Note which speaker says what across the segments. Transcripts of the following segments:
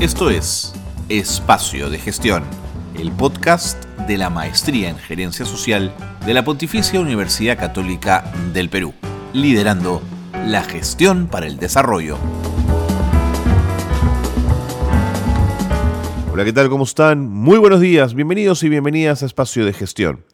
Speaker 1: Esto es Espacio de Gestión, el podcast de la Maestría en Gerencia Social de la Pontificia Universidad Católica del Perú, liderando la gestión para el desarrollo. Hola, ¿qué tal? ¿Cómo están? Muy buenos días, bienvenidos y bienvenidas a Espacio de Gestión.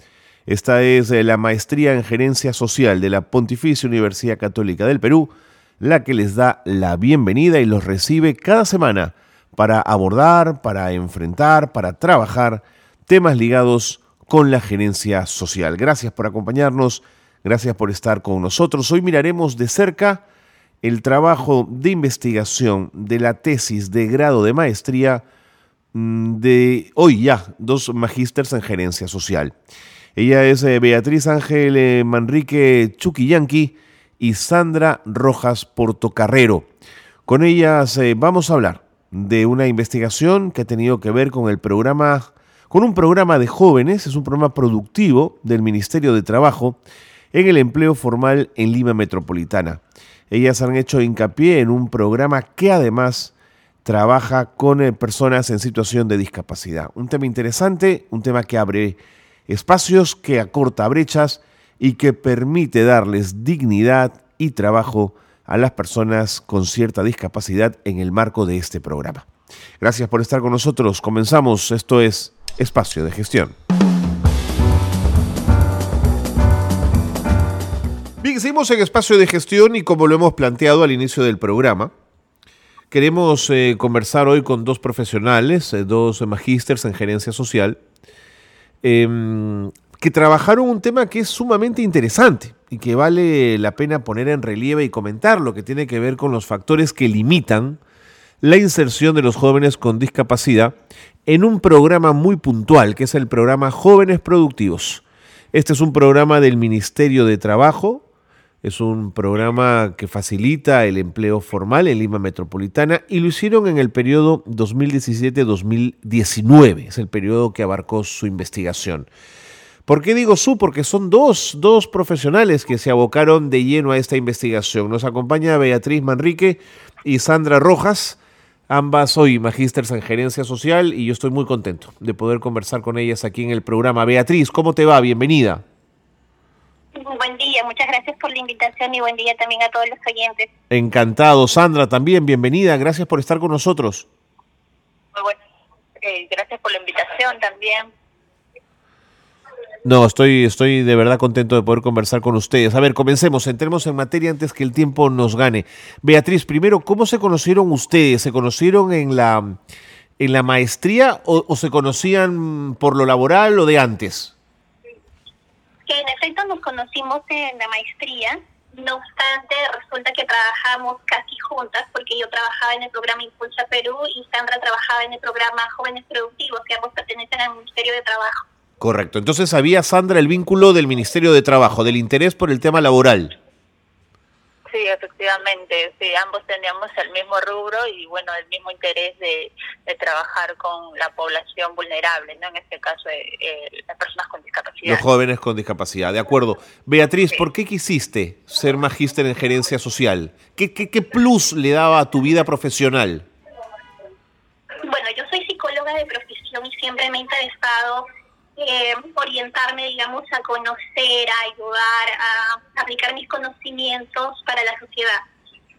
Speaker 1: Esta es eh, la Maestría en Gerencia Social de la Pontificia Universidad Católica del Perú, la que les da la bienvenida y los recibe cada semana para abordar, para enfrentar, para trabajar temas ligados con la gerencia social. Gracias por acompañarnos, gracias por estar con nosotros. Hoy miraremos de cerca el trabajo de investigación de la tesis de grado de maestría mm, de hoy ya, dos magísters en gerencia social. Ella es eh, Beatriz Ángel eh, Manrique Chuquillanqui y Sandra Rojas Portocarrero. Con ellas eh, vamos a hablar de una investigación que ha tenido que ver con el programa, con un programa de jóvenes, es un programa productivo del Ministerio de Trabajo en el empleo formal en Lima Metropolitana. Ellas han hecho hincapié en un programa que además trabaja con eh, personas en situación de discapacidad. Un tema interesante, un tema que abre espacios, que acorta brechas y que permite darles dignidad y trabajo a las personas con cierta discapacidad en el marco de este programa. Gracias por estar con nosotros. Comenzamos. Esto es Espacio de Gestión. Bien, seguimos en Espacio de Gestión y como lo hemos planteado al inicio del programa, queremos eh, conversar hoy con dos profesionales, eh, dos magísters en gerencia social, em, que trabajaron un tema que es sumamente interesante y que vale la pena poner en relieve y comentar, lo que tiene que ver con los factores que limitan la inserción de los jóvenes con discapacidad en un programa muy puntual, que es el programa Jóvenes Productivos. Este es un programa del Ministerio de Trabajo, es un programa que facilita el empleo formal en Lima Metropolitana y lo hicieron en el periodo 2017-2019, es el periodo que abarcó su investigación. ¿Por qué digo su? Porque son dos, dos profesionales que se abocaron de lleno a esta investigación. Nos acompaña Beatriz Manrique y Sandra Rojas. Ambas hoy magísteres en gerencia social y yo estoy muy contento de poder conversar con ellas aquí en el programa. Beatriz, ¿cómo te va? Bienvenida.
Speaker 2: Buen día, muchas gracias por la invitación y buen día también a todos los oyentes.
Speaker 1: Encantado. Sandra, también bienvenida. Gracias por estar con nosotros.
Speaker 2: Muy bueno. Eh, gracias por la invitación también.
Speaker 1: No, estoy, estoy de verdad contento de poder conversar con ustedes. A ver, comencemos, entremos en materia antes que el tiempo nos gane. Beatriz, primero, ¿cómo se conocieron ustedes? ¿Se conocieron en la, en la maestría o, se conocían por lo laboral o de antes?
Speaker 2: Que en efecto nos conocimos en la maestría, no obstante, resulta que trabajamos casi juntas porque yo trabajaba en el programa Impulsa Perú y Sandra trabajaba en el programa Jóvenes Productivos, que ambos pertenecen al Ministerio de Trabajo.
Speaker 1: Correcto. Entonces había, Sandra, el vínculo del Ministerio de Trabajo, del interés por el tema laboral.
Speaker 3: Sí, efectivamente. Sí, ambos teníamos el mismo rubro y, bueno, el mismo interés de, trabajar con la población vulnerable, ¿no? En este caso, eh, eh, las personas con discapacidad.
Speaker 1: Los jóvenes con discapacidad, de acuerdo. Beatriz, ¿por qué quisiste ser magíster en gerencia social? ¿Qué, qué, ¿Qué plus le daba a tu vida profesional?
Speaker 2: Bueno, yo soy psicóloga de profesión y siempre me ha interesado eh, orientarme, digamos, a conocer, a ayudar, a aplicar mis conocimientos para la sociedad.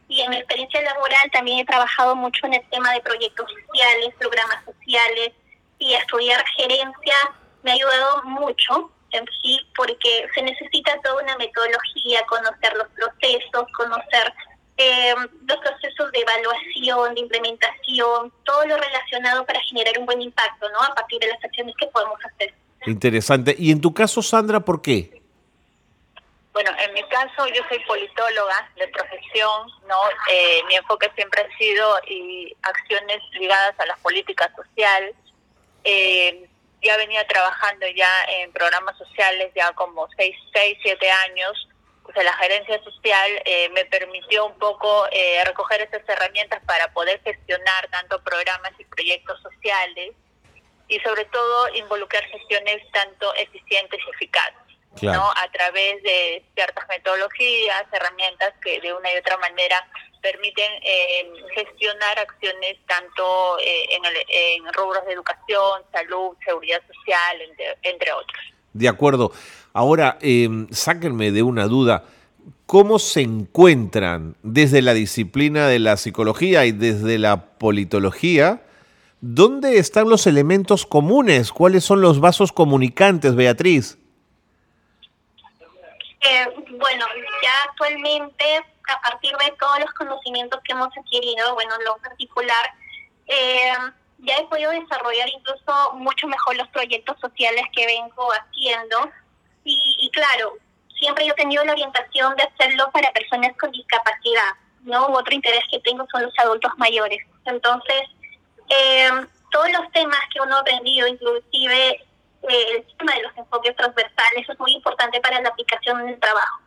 Speaker 2: Y en mi experiencia laboral también he trabajado mucho en el tema de proyectos sociales, programas sociales y estudiar gerencia me ha ayudado mucho en sí porque se necesita toda una metodología, conocer los procesos, conocer eh, los procesos de evaluación, de implementación, todo lo relacionado para generar un buen impacto, ¿no? A partir de las acciones que podemos hacer.
Speaker 1: Interesante. ¿Y en tu caso, Sandra, por qué?
Speaker 3: Bueno, en mi caso yo soy politóloga de profesión, ¿no? Eh, mi enfoque siempre ha sido y acciones ligadas a la política social. Eh, ya venía trabajando ya en programas sociales ya como seis, seis siete años. O la gerencia social eh, me permitió un poco eh, recoger esas herramientas para poder gestionar tanto programas y proyectos sociales y sobre todo involucrar gestiones tanto eficientes y eficaces. ¿no? a través de ciertas metodologías, herramientas que de una y otra manera permiten eh, gestionar acciones tanto eh, en, el, en, rubros de educación, salud, seguridad social, entre, otros.
Speaker 1: De acuerdo. Ahora, eh, sáquenme de una duda. ¿Cómo se encuentran desde la disciplina de la psicología y desde la politología? ¿Dónde están los elementos comunes? ¿Cuáles son los vasos comunicantes, Beatriz?
Speaker 2: Eh, bueno, ya actualmente, a partir de todos los conocimientos que hemos adquirido, bueno, lo particular, eh, ya he podido desarrollar incluso mucho mejor los proyectos sociales que vengo haciendo. Y, claro, siempre yo he tenido la orientación de hacerlo para personas con discapacidad, ¿no? Otro interés que tengo son los adultos mayores. Entonces, eh, todos los temas que uno ha aprendido, inclusive el tema de los enfoques transversales es muy importante para la aplicación en el trabajo,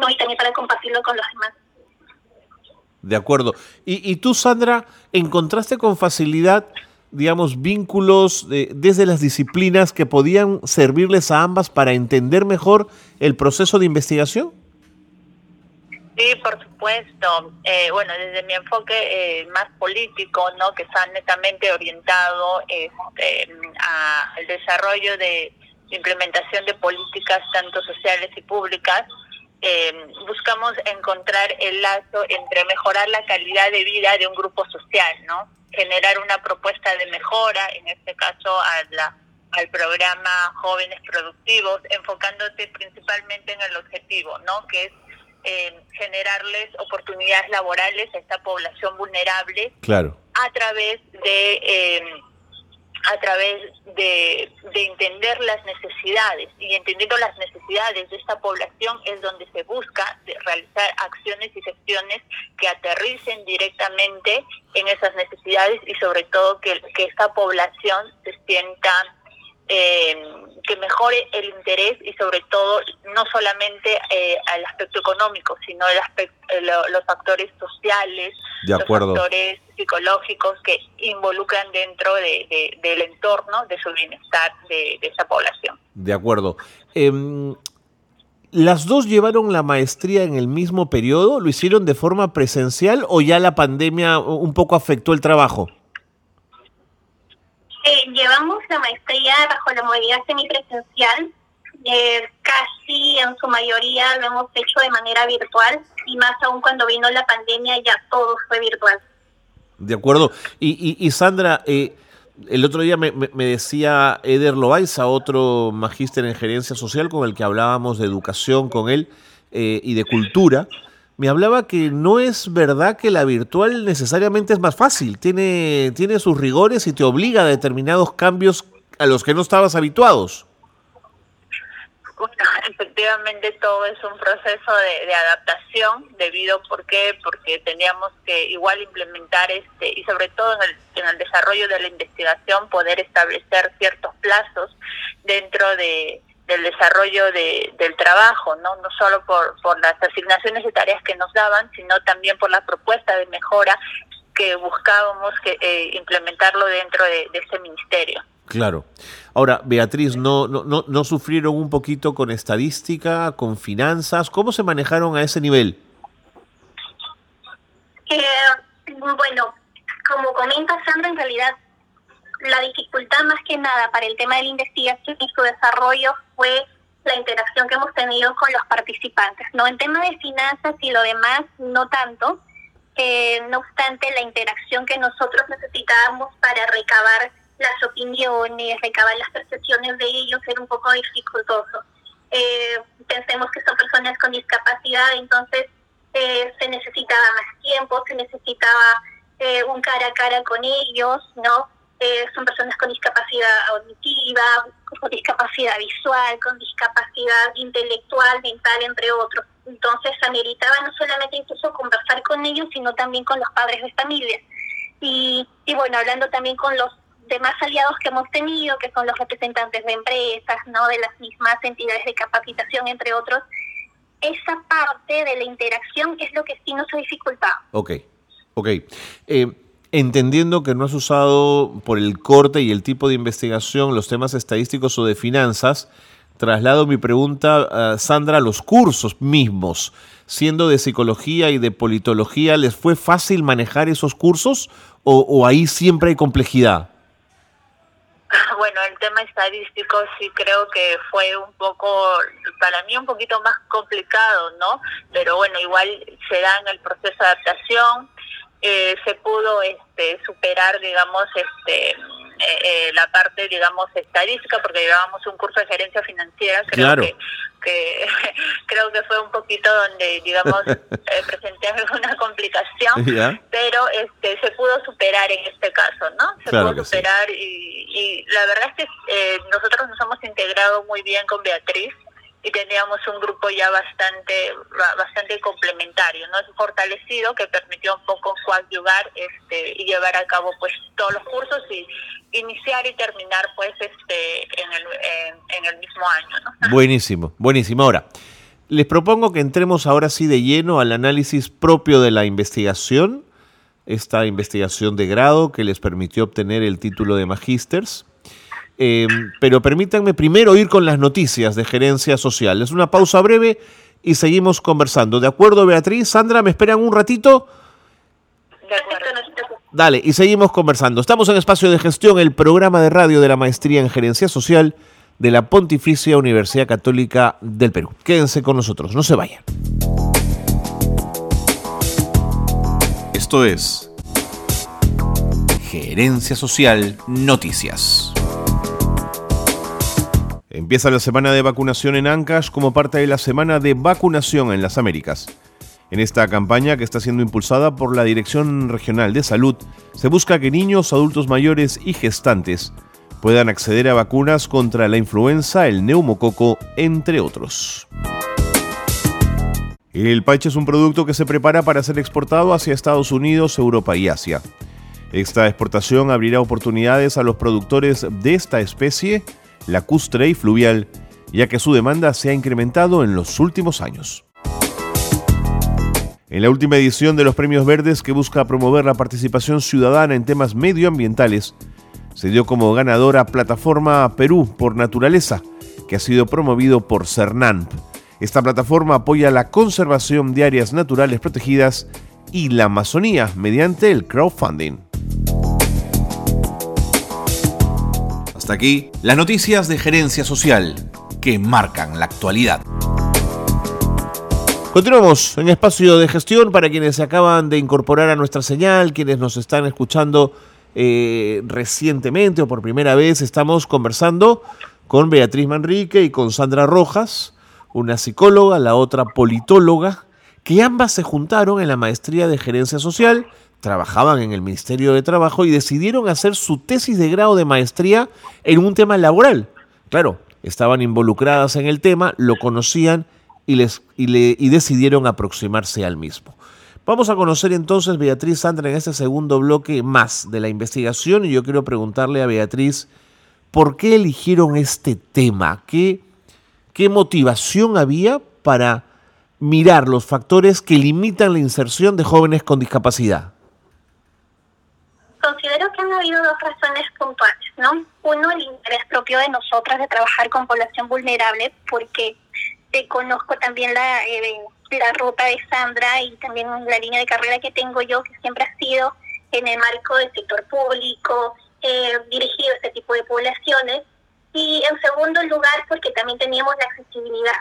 Speaker 2: ¿no? y también para compartirlo con los demás.
Speaker 1: De acuerdo. Y, y tú, Sandra, encontraste con facilidad, digamos, vínculos desde las disciplinas que podían servirles a ambas para entender mejor el proceso de investigación?
Speaker 3: Sí, por supuesto. Eh, bueno, desde mi enfoque eh, más político, ¿no? que está netamente orientado este, al desarrollo de implementación de políticas tanto sociales y públicas, eh, buscamos encontrar el lazo entre mejorar la calidad de vida de un grupo social, ¿no? Generar una propuesta de mejora, en este caso a la, al programa Jóvenes Productivos, enfocándote principalmente en el objetivo, ¿no? Que es generarles oportunidades laborales a esta población vulnerable
Speaker 1: claro.
Speaker 3: a través de eh, a través de, de, entender las necesidades y entendiendo las necesidades de esta población es donde se busca realizar acciones y gestiones que aterricen directamente en esas necesidades y sobre todo que, que esta población se sienta eh, que mejore el interés y sobre todo no solamente eh, al aspecto económico, sino el aspecto, eh, los factores sociales, los factores psicológicos que involucran dentro de, del entorno de su bienestar de, esa población.
Speaker 1: De acuerdo. Em, ¿Las dos llevaron la maestría en el mismo periodo? ¿Lo hicieron de forma presencial o ya la pandemia un poco afectó el trabajo?
Speaker 2: Llevamos la maestría bajo la modalidad semipresencial. Eh, casi en su mayoría lo hemos hecho de manera virtual y más aún cuando vino la pandemia ya todo fue virtual.
Speaker 1: De acuerdo. Y, y, Sandra, eh, el otro día me, me, decía Eder Loaiza, otro magíster en gerencia social con el que hablábamos de educación con él eh, y de cultura, me hablaba que no es verdad que la virtual necesariamente es más fácil, tiene, tiene sus rigores y te obliga a determinados cambios a los que no estabas habituados.
Speaker 3: efectivamente todo es un proceso de, adaptación debido ¿por qué? porque teníamos que igual implementar este y sobre todo en el, en el desarrollo de la investigación poder establecer ciertos plazos dentro de, del desarrollo de, del trabajo, ¿no? no solo por, por las asignaciones de tareas que nos daban, sino también por la propuesta de mejora que buscábamos que eh, implementarlo dentro de, de ese ministerio.
Speaker 1: Claro. Ahora, Beatriz, ¿no, no, no, ¿no sufrieron un poquito con estadística, con finanzas? ¿Cómo se manejaron a ese nivel?
Speaker 2: Eh, bueno, como comenta Sandra, en realidad la dificultad más que nada para el tema de la investigación y su desarrollo fue la interacción que hemos tenido con los participantes. No en tema de finanzas y lo demás, no tanto. Eh, no obstante, la interacción que nosotros necesitábamos para recabar las opiniones, recabar las percepciones de ellos era un poco dificultoso. Eh, pensemos que son personas con discapacidad, entonces eh, se necesitaba más tiempo, se necesitaba un cara a cara con ellos, ¿no? Eh, son personas con discapacidad auditiva, con discapacidad visual, con discapacidad intelectual, mental, entre otros. Entonces ameritaba no solamente incluso conversar con ellos, sino también con los padres de familia. Y, y bueno, hablando también con los demás aliados que hemos tenido, que son los representantes de empresas, no de las mismas entidades de capacitación, entre otros, esa parte de la interacción es lo que sí nos ha dificultado.
Speaker 1: Ok, ok. Eh, entendiendo que no has usado por el corte y el tipo de investigación los temas estadísticos o de finanzas, traslado mi pregunta, Sandra, a los cursos mismos. Siendo de psicología y de politología, ¿les fue fácil manejar esos cursos o, o ahí siempre hay complejidad?
Speaker 3: Bueno, el tema estadístico sí creo que fue un poco, para mí un poquito más complicado, ¿no? Pero bueno, igual se da en el proceso de adaptación, eh, se pudo este, superar, digamos, este eh, eh, la parte, digamos, estadística, porque llevábamos un curso de gerencia financiera, creo que, que creo que fue un poquito donde, digamos, eh, presenté alguna complicación, pero este se pudo superar en este caso, ¿no? Se pudo superar y, y, la verdad es que nosotros nos hemos integrado muy bien con Beatriz, y teníamos un grupo ya bastante bastante complementario, no fortalecido que permitió un poco coadyuvar este y llevar a cabo pues todos los cursos y iniciar y terminar pues este en el, en, el mismo año.
Speaker 1: Buenísimo, buenísimo. Ahora, les propongo que entremos ahora sí de lleno al análisis propio de la investigación, esta investigación de grado que les permitió obtener el título de magísters. Em, pero permítanme primero ir con las noticias de gerencia social. Es una pausa breve y seguimos conversando. ¿De acuerdo, Beatriz? Sandra, ¿me esperan un ratito?
Speaker 3: De acuerdo.
Speaker 1: Dale, y seguimos conversando. Estamos en Espacio de Gestión, el programa de radio de la Maestría en Gerencia Social de la Pontificia Universidad Católica del Perú. Quédense con nosotros, no se vayan. Esto es Gerencia Social Noticias. Empieza la semana de vacunación en Ancash como parte de la semana de vacunación en las Américas. En esta campaña, que está siendo impulsada por la Dirección Regional de Salud, se busca que niños, adultos mayores y gestantes puedan acceder a vacunas contra la influenza, el neumococo, entre otros. El paiche es un producto que se prepara para ser exportado hacia Estados Unidos, Europa y Asia. Esta exportación abrirá oportunidades a los productores de esta especie lacustre y fluvial, ya que su demanda se ha incrementado en los últimos años. En la última edición de los Premios Verdes, que busca promover la participación ciudadana en temas medioambientales, se dio como ganadora Plataforma Perú por Naturaleza, que ha sido promovido por CERNANP. Esta plataforma apoya la conservación de áreas naturales protegidas y la Amazonía mediante el crowdfunding. Aquí las noticias de gerencia social que marcan la actualidad. Continuamos en espacio de gestión para quienes se acaban de incorporar a nuestra señal, quienes nos están escuchando eh, recientemente o por primera vez. Estamos conversando con Beatriz Manrique y con Sandra Rojas, una psicóloga, la otra politóloga, que ambas se juntaron en la maestría de gerencia social trabajaban en el Ministerio de Trabajo y decidieron hacer su tesis de grado de maestría en un tema laboral. Claro, estaban involucradas en el tema, lo conocían y, les, y, decidieron aproximarse al mismo. Vamos a conocer entonces, Beatriz Sandra, en este segundo bloque más de la investigación y yo quiero preguntarle a Beatriz, ¿por qué eligieron este tema? ¿Qué, qué motivación había para mirar los factores que limitan la inserción de jóvenes con discapacidad?
Speaker 2: Han habido dos razones puntuales, ¿no? Uno, el interés propio de nosotras de trabajar con población vulnerable, porque te conozco también la, eh, la ruta de Sandra y también la línea de carrera que tengo yo, que siempre ha sido en el marco del sector público, eh, dirigido a este tipo de poblaciones. Y en segundo lugar, porque también teníamos la accesibilidad.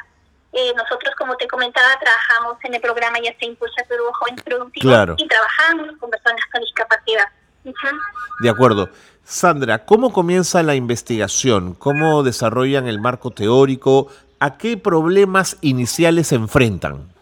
Speaker 2: Eh, nosotros, como te comentaba, trabajamos en el programa Ya se impulsa Perú Joven Productivo y trabajamos con personas con discapacidad.
Speaker 1: De acuerdo. Sandra, ¿cómo comienza la investigación? ¿Cómo desarrollan el marco teórico? ¿A qué problemas iniciales se enfrentan?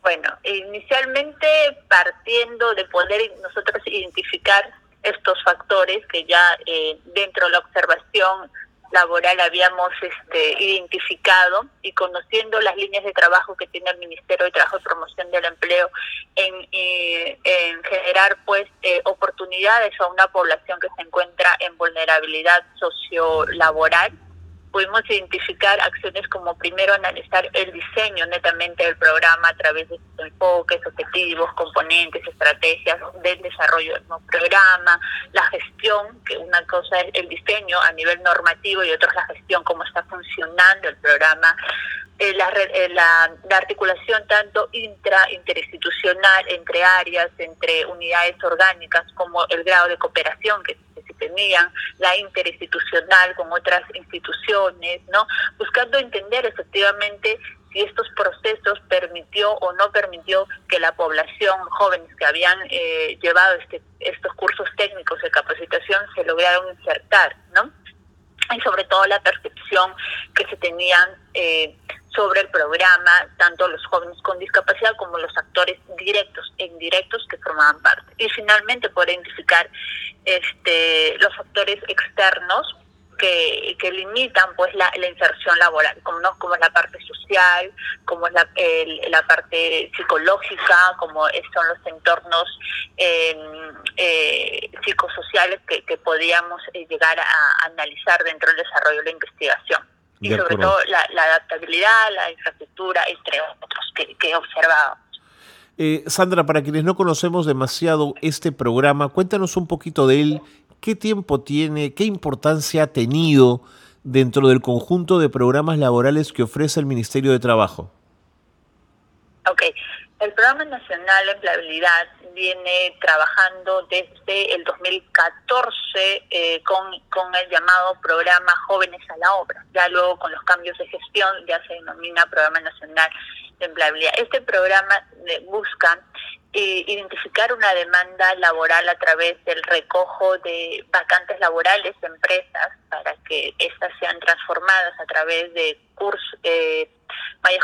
Speaker 3: Bueno, inicialmente partiendo de poder nosotros identificar estos factores que ya eh, dentro de la observación laboral habíamos este, identificado y conociendo las líneas de trabajo que tiene el Ministerio de Trabajo y Promoción del Empleo en, en generar pues eh, oportunidades a una población que se encuentra en vulnerabilidad sociolaboral, pudimos identificar acciones como primero analizar el diseño netamente del programa a través de enfoques, objetivos, componentes, estrategias del desarrollo del programa, la gestión, que una cosa es el diseño a nivel normativo y otra es la gestión, cómo está funcionando el programa, eh, eh, la, articulación tanto intra, interinstitucional, entre áreas, entre unidades orgánicas, como el grado de cooperación que, se tenían, la interinstitucional con otras instituciones, ¿no? Buscando entender efectivamente si estos procesos permitió o no permitió que la población, jóvenes que habían eh, llevado este, estos cursos técnicos de capacitación se lograron insertar, ¿no? Y sobre todo la percepción que se tenían eh, sobre el programa, tanto los jóvenes con discapacidad como los actores directos e indirectos que formaban parte. Y finalmente poder identificar este, los factores externos que, que limitan pues la, la, inserción laboral, como, ¿no? como es la parte social, como es la, el, la parte psicológica, como son los entornos eh, eh, psicosociales que, que podíamos eh, llegar a, analizar dentro del desarrollo de la investigación y sobre todo la, la, adaptabilidad, la infraestructura, entre otros que, que observábamos.
Speaker 1: Eh, Sandra, para quienes no conocemos demasiado este programa, cuéntanos un poquito de él, qué tiempo tiene, qué importancia ha tenido dentro del conjunto de programas laborales que ofrece el Ministerio de Trabajo.
Speaker 3: Ok, el Programa Nacional de Empleabilidad viene trabajando desde el 2014 eh, con, con el llamado Programa Jóvenes a la Obra. Ya luego con los cambios de gestión ya se denomina Programa Nacional Empleabilidad. Este programa eh, busca eh, identificar una demanda laboral a través del recojo de vacantes laborales de empresas para que éstas sean transformadas a través de cursos, eh,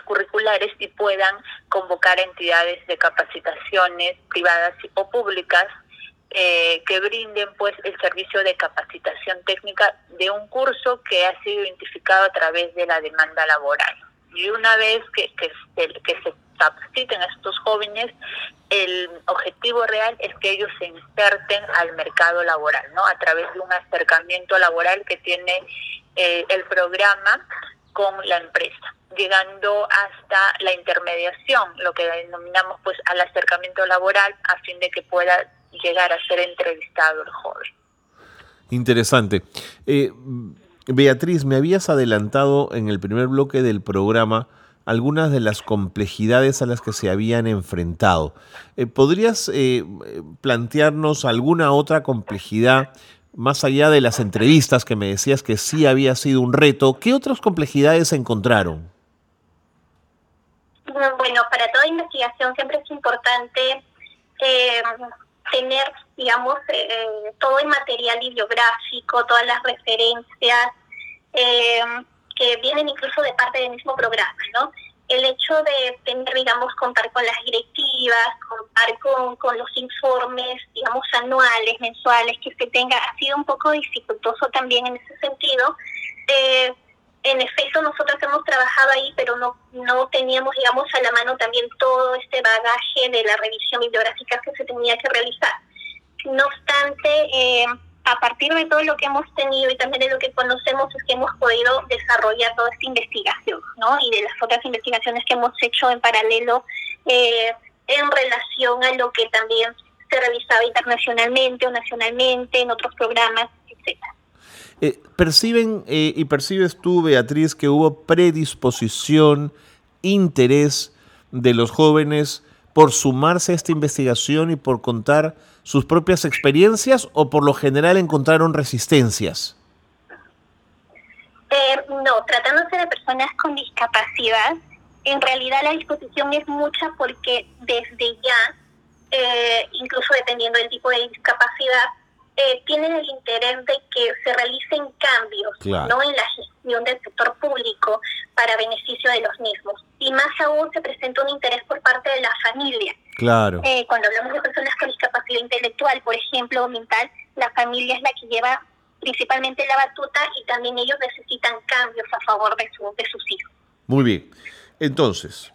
Speaker 3: curriculares y puedan convocar entidades de capacitaciones privadas o públicas eh, que brinden pues el servicio de capacitación técnica de un curso que ha sido identificado a través de la demanda laboral. Y una vez que, que, que se capaciten a estos jóvenes, el objetivo real es que ellos se inserten al mercado laboral, ¿no? A través de un acercamiento laboral que tiene eh, el programa con la empresa, llegando hasta la intermediación, lo que denominamos pues al acercamiento laboral, a fin de que pueda llegar a ser entrevistado el joven.
Speaker 1: Interesante. Eh, Beatriz, me habías adelantado en el primer bloque del programa algunas de las complejidades a las que se habían enfrentado. Eh, ¿Podrías eh, plantearnos alguna otra complejidad más allá de las entrevistas que me decías que sí había sido un reto? ¿Qué otras complejidades encontraron?
Speaker 2: Bueno, para toda investigación siempre es importante eh, tener, digamos, eh, todo el material bibliográfico, todas las referencias. Eh, que vienen incluso de parte del mismo programa, ¿no? El hecho de tener, digamos, contar con las directivas, contar con, con los informes, digamos, anuales, mensuales que se tenga, ha sido un poco dificultoso también en ese sentido. En efecto, nosotros hemos trabajado ahí, pero no, no teníamos, digamos, a la mano también todo este bagaje de la revisión bibliográfica que se tenía que realizar. No obstante, eh, a partir de todo lo que hemos tenido y también de lo que conocemos es que hemos podido desarrollar toda esta investigación, ¿no? Y de las otras investigaciones que hemos hecho en paralelo eh, en relación a lo que también se revisaba internacionalmente o nacionalmente en otros programas, etcétera.
Speaker 1: Eh, ¿Perciben eh, y percibes tú, Beatriz, que hubo predisposición, interés de los jóvenes por sumarse a esta investigación y por contar sus propias experiencias o por lo general encontraron resistencias?
Speaker 2: Eh, no, tratándose de personas con discapacidad, en realidad la disposición es mucha porque desde ya, eh, incluso dependiendo del tipo de discapacidad, eh, tienen el interés de que se realicen cambios no en la gestión del sector público para beneficio de los mismos. Y más aún se presenta un interés por parte de la familia.
Speaker 1: Claro.
Speaker 2: Eh, cuando hablamos de personas con discapacidad intelectual, por ejemplo, o mental, la familia es la que lleva principalmente la batuta y también ellos necesitan cambios a favor de, su, de sus hijos.
Speaker 1: Muy bien. Entonces,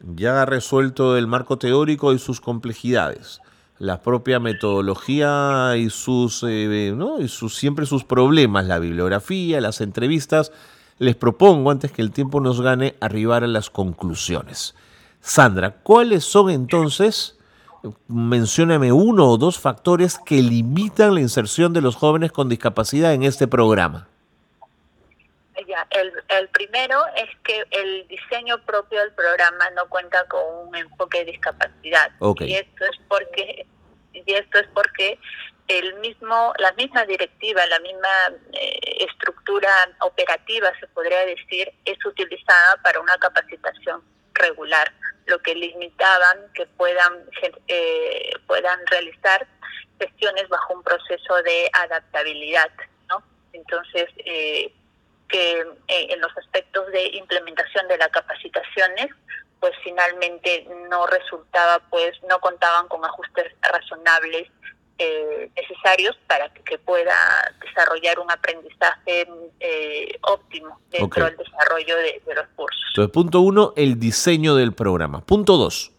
Speaker 1: ya ha resuelto el marco teórico y sus complejidades la propia metodología y sus, eh, ¿no? y sus siempre sus problemas, la bibliografía, las entrevistas. les propongo, antes que el tiempo nos gane, arribar a las conclusiones. Sandra, ¿cuáles son entonces, mencióname uno o dos factores que limitan la inserción de los jóvenes con discapacidad en este programa?
Speaker 3: Ya, el, el primero es que el diseño propio del programa no cuenta con un enfoque de discapacidad. Y esto es porque y esto es porque el mismo la misma directiva, la misma eh, estructura operativa se podría decir es utilizada para una capacitación regular, lo que limitaban que puedan eh, puedan realizar gestiones bajo un proceso de adaptabilidad, ¿no? Entonces eh, que eh, en los aspectos de implementación de las capacitaciones pues finalmente no resultaba pues no contaban con ajustes razonables eh, necesarios para que, pueda desarrollar un aprendizaje eh, óptimo dentro del desarrollo de, de, los cursos.
Speaker 1: Entonces, punto uno, el diseño del programa. Punto dos.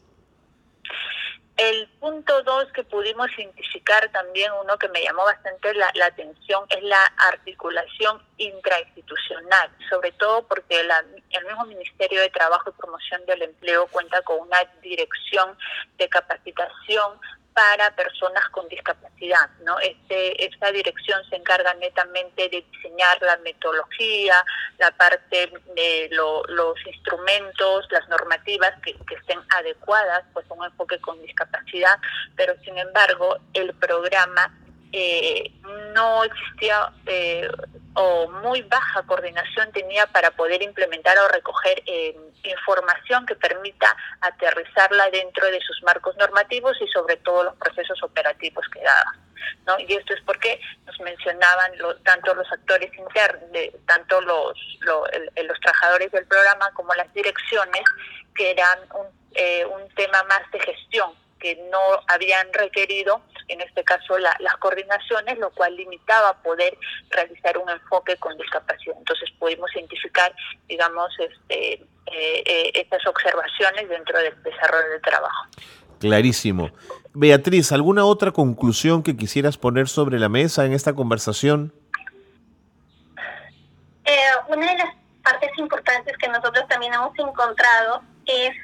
Speaker 3: El punto dos que pudimos identificar también, uno que me llamó bastante la, atención, es la articulación intrainstitucional, sobre todo porque el mismo Ministerio de Trabajo y Promoción del Empleo cuenta con una dirección de capacitación para personas con discapacidad. ¿no? Este, esta dirección se encarga netamente de diseñar la metodología, la parte de los instrumentos, las normativas que, estén adecuadas pues, a un enfoque con discapacidad, pero sin embargo el programa eh, no existía eh, o muy baja coordinación tenía para poder implementar o recoger eh, información que permita aterrizarla dentro de sus marcos normativos y sobre todo los procesos operativos que daban. ¿no? Y esto es porque nos mencionaban tanto los actores internos, tanto los, los trabajadores del programa como las direcciones, que eran un, un tema más de gestión que no habían requerido, en este caso, las coordinaciones, lo cual limitaba poder realizar un enfoque con discapacidad. Entonces pudimos identificar, digamos, este, eh, eh, estas observaciones dentro del desarrollo del trabajo.
Speaker 1: Clarísimo. Beatriz, ¿alguna otra conclusión que quisieras poner sobre la mesa en esta conversación?
Speaker 2: Eh, una de las partes importantes que nosotros también hemos encontrado es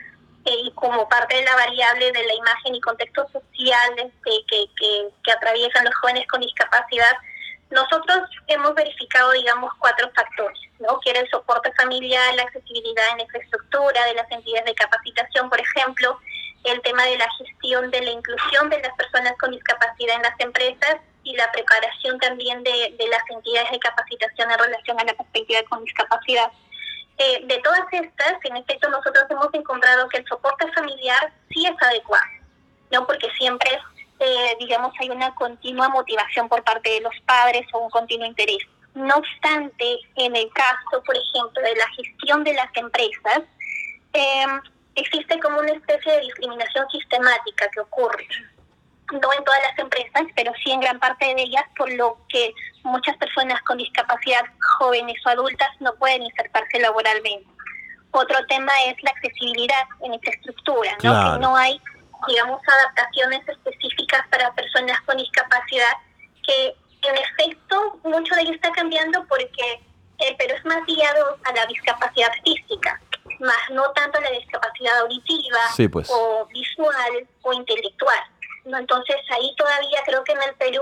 Speaker 2: y como parte de la variable de la imagen y contextos sociales que, que, que, atraviesan los jóvenes con discapacidad, nosotros hemos verificado, digamos, cuatro factores, ¿no? Que era el soporte familiar, la accesibilidad en infraestructura de las entidades de capacitación, por ejemplo, el tema de la gestión de la inclusión de las personas con discapacidad en las empresas y la preparación también de, de las entidades de capacitación en relación a la perspectiva con discapacidad. Eh, de todas estas, en efecto, nosotros hemos encontrado que el soporte familiar sí es adecuado, ¿no? Porque siempre, eh, digamos, hay una continua motivación por parte de los padres o un continuo interés. No obstante, en el caso, por ejemplo, de la gestión de las empresas, eh, existe como una especie de discriminación sistemática que ocurre no en todas las empresas, pero sí en gran parte de ellas, por lo que muchas personas con discapacidad, jóvenes o adultas, no pueden insertarse laboralmente. Otro tema es la accesibilidad en infraestructura, ¿no? que no hay, digamos, adaptaciones específicas para personas con discapacidad, que en efecto mucho de ello está cambiando porque eh, pero es más guiado a la discapacidad física, más no tanto a la discapacidad auditiva
Speaker 1: pues.
Speaker 2: o visual o intelectual. ¿No? Entonces ahí todavía creo que en el Perú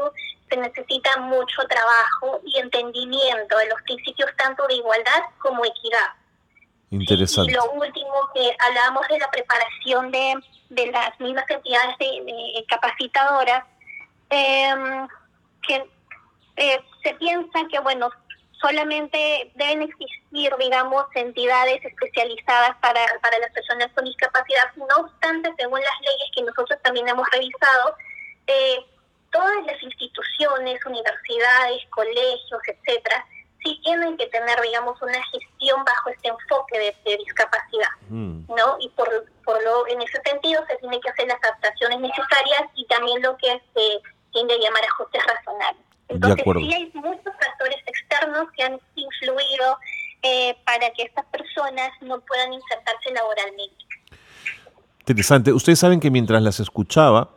Speaker 2: se necesita mucho trabajo y entendimiento de los principios tanto de igualdad como equidad.
Speaker 1: Interesante.
Speaker 2: Y, lo último que hablábamos de la preparación de, de las mismas entidades de, capacitadoras, em, que eh, se piensa que, bueno, solamente deben existir, digamos, entidades especializadas para, para las personas con discapacidad. No obstante, según las leyes que nosotros también hemos revisado, eh, todas las instituciones, universidades, colegios, etcétera, sí tienen que tener, digamos, una gestión bajo este enfoque de, discapacidad, mm. ¿no? Y por, por lo, en ese sentido se tienen que hacer las adaptaciones necesarias y también lo que se tiende a llamar ajustes razonables. Entonces, sí hay muchos factores externos que han influido eh, para que estas personas no puedan insertarse laboralmente.
Speaker 1: Interesante. Ustedes saben que mientras las escuchaba,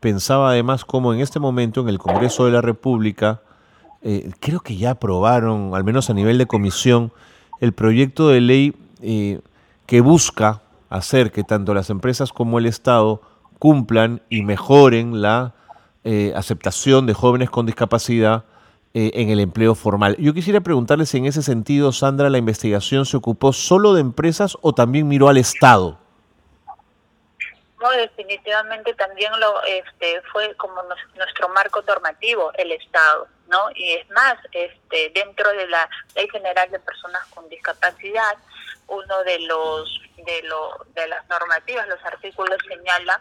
Speaker 1: pensaba además cómo en este momento en el Congreso de la República, eh, creo que ya aprobaron, al menos a nivel de comisión, el proyecto de ley eh, que busca hacer que tanto las empresas como el Estado cumplan y mejoren la eh, aceptación de jóvenes con discapacidad eh, en el empleo formal. Yo quisiera preguntarle si en ese sentido, Sandra, la investigación se ocupó solo de empresas o también miró al Estado.
Speaker 3: No, definitivamente también lo este fue como nuestro marco normativo el Estado, ¿no? Y es más, este dentro de la Ley General de Personas con Discapacidad, uno de los de lo de las normativas, los artículos señala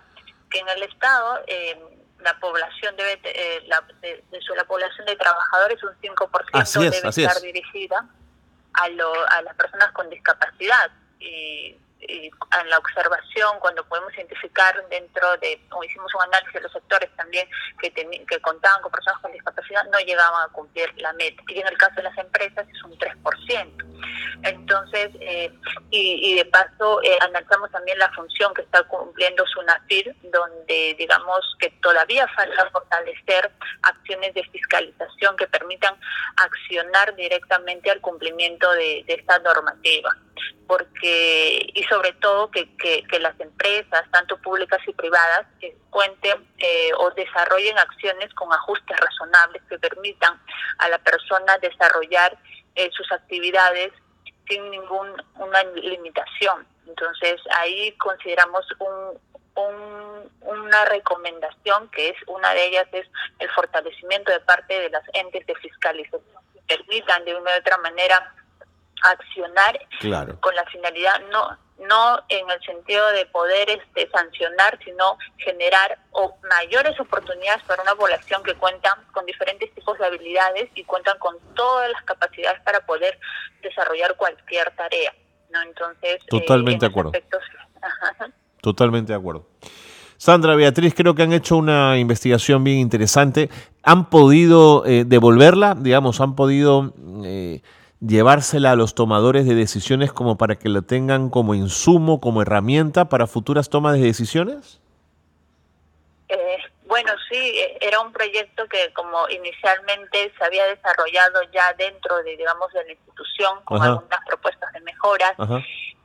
Speaker 3: que en el Estado eh, la población debe eh, la, de, la población de trabajadores un 5% debe estar dirigida a, lo, a las personas con discapacidad. Y y en la observación, cuando podemos identificar dentro de, o hicimos un análisis de los sectores también que, que contaban con personas con discapacidad, no llegaban a cumplir la meta. Y en el caso de las empresas es un 3%. Entonces, eh, y, de paso, eh, analizamos también la función que está cumpliendo SUNAFIR, donde digamos que todavía falta fortalecer acciones de fiscalización que permitan accionar directamente al cumplimiento de esta normativa porque y sobre todo que, que, las empresas, tanto públicas y privadas, cuenten eh, o desarrollen acciones con ajustes razonables que permitan a la persona desarrollar eh, sus actividades sin ninguna limitación. Entonces ahí consideramos un, un, una recomendación que es una de ellas es el fortalecimiento de parte de las entes de fiscalización que permitan de una u otra manera accionar con la finalidad no no en el sentido de poder este sancionar sino generar o mayores oportunidades para una población que cuenta con diferentes tipos de habilidades y cuentan con todas las capacidades para poder desarrollar cualquier tarea no entonces
Speaker 1: eh, totalmente de acuerdo. totalmente de acuerdo. Sandra Beatriz, creo que han hecho una investigación bien interesante. ¿Han podido eh, devolverla? Digamos, ¿han podido eh, llevársela a los tomadores de decisiones como para que lo tengan como insumo, como herramienta para futuras tomas de decisiones?
Speaker 3: Eh, bueno, sí, eh, era un proyecto que como inicialmente se había desarrollado ya dentro de, digamos, de la institución con algunas propuestas de mejoras.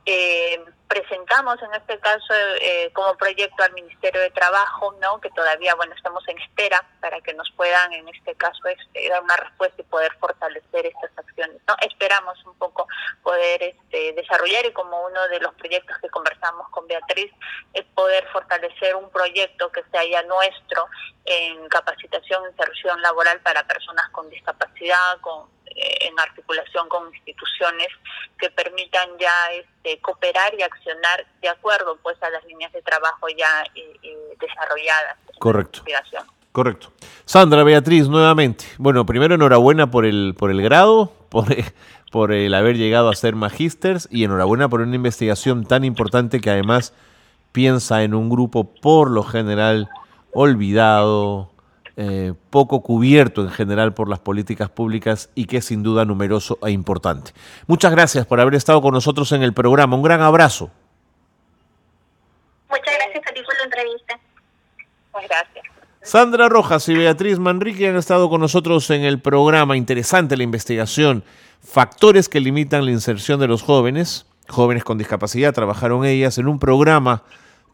Speaker 3: Eh, presentamos en este caso eh, como proyecto al Ministerio de Trabajo, ¿no? que todavía bueno estamos en espera para que nos puedan en este caso este, dar una respuesta y poder fortalecer estas acciones. No esperamos un poco poder este, desarrollar y como uno de los proyectos que conversamos con Beatriz es poder fortalecer un proyecto que sea ya nuestro en capacitación inserción laboral para personas con discapacidad, con eh, en articulación con instituciones que permitan ya este, cooperar y accionar de acuerdo pues a las líneas de trabajo ya desarrolladas.
Speaker 1: Correcto. Correcto. Sandra Beatriz, nuevamente. Bueno, primero enhorabuena por el, por el grado, por, por el haber llegado a ser magísters y enhorabuena por una investigación tan importante que además piensa en un grupo por lo general olvidado, eh, poco cubierto en general por las políticas públicas y que es sin duda numeroso e importante. Muchas gracias por haber estado con nosotros en el programa. Un gran abrazo.
Speaker 2: Muchas gracias a ti por la entrevista.
Speaker 3: Muchas gracias.
Speaker 1: Sandra Rojas y Beatriz Manrique han estado con nosotros en el programa. Interesante la investigación. Factores que limitan la inserción de los jóvenes, jóvenes con discapacidad, trabajaron ellas en un programa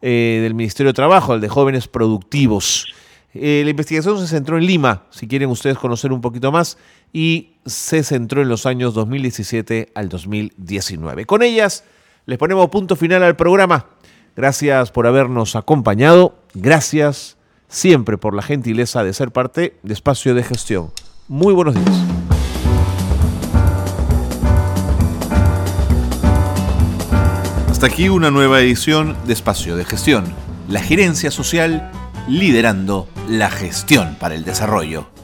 Speaker 1: eh, del Ministerio de Trabajo, el de jóvenes productivos. Eh, la investigación se centró en Lima, si quieren ustedes conocer un poquito más, y se centró en los años 2017 al 2019. Con ellas les ponemos punto final al programa. Gracias por habernos acompañado. Gracias siempre por la gentileza de ser parte de Espacio de Gestión. Muy buenos días. Hasta aquí una nueva edición de Espacio de Gestión. La gerencia social liderando la gestión para el desarrollo.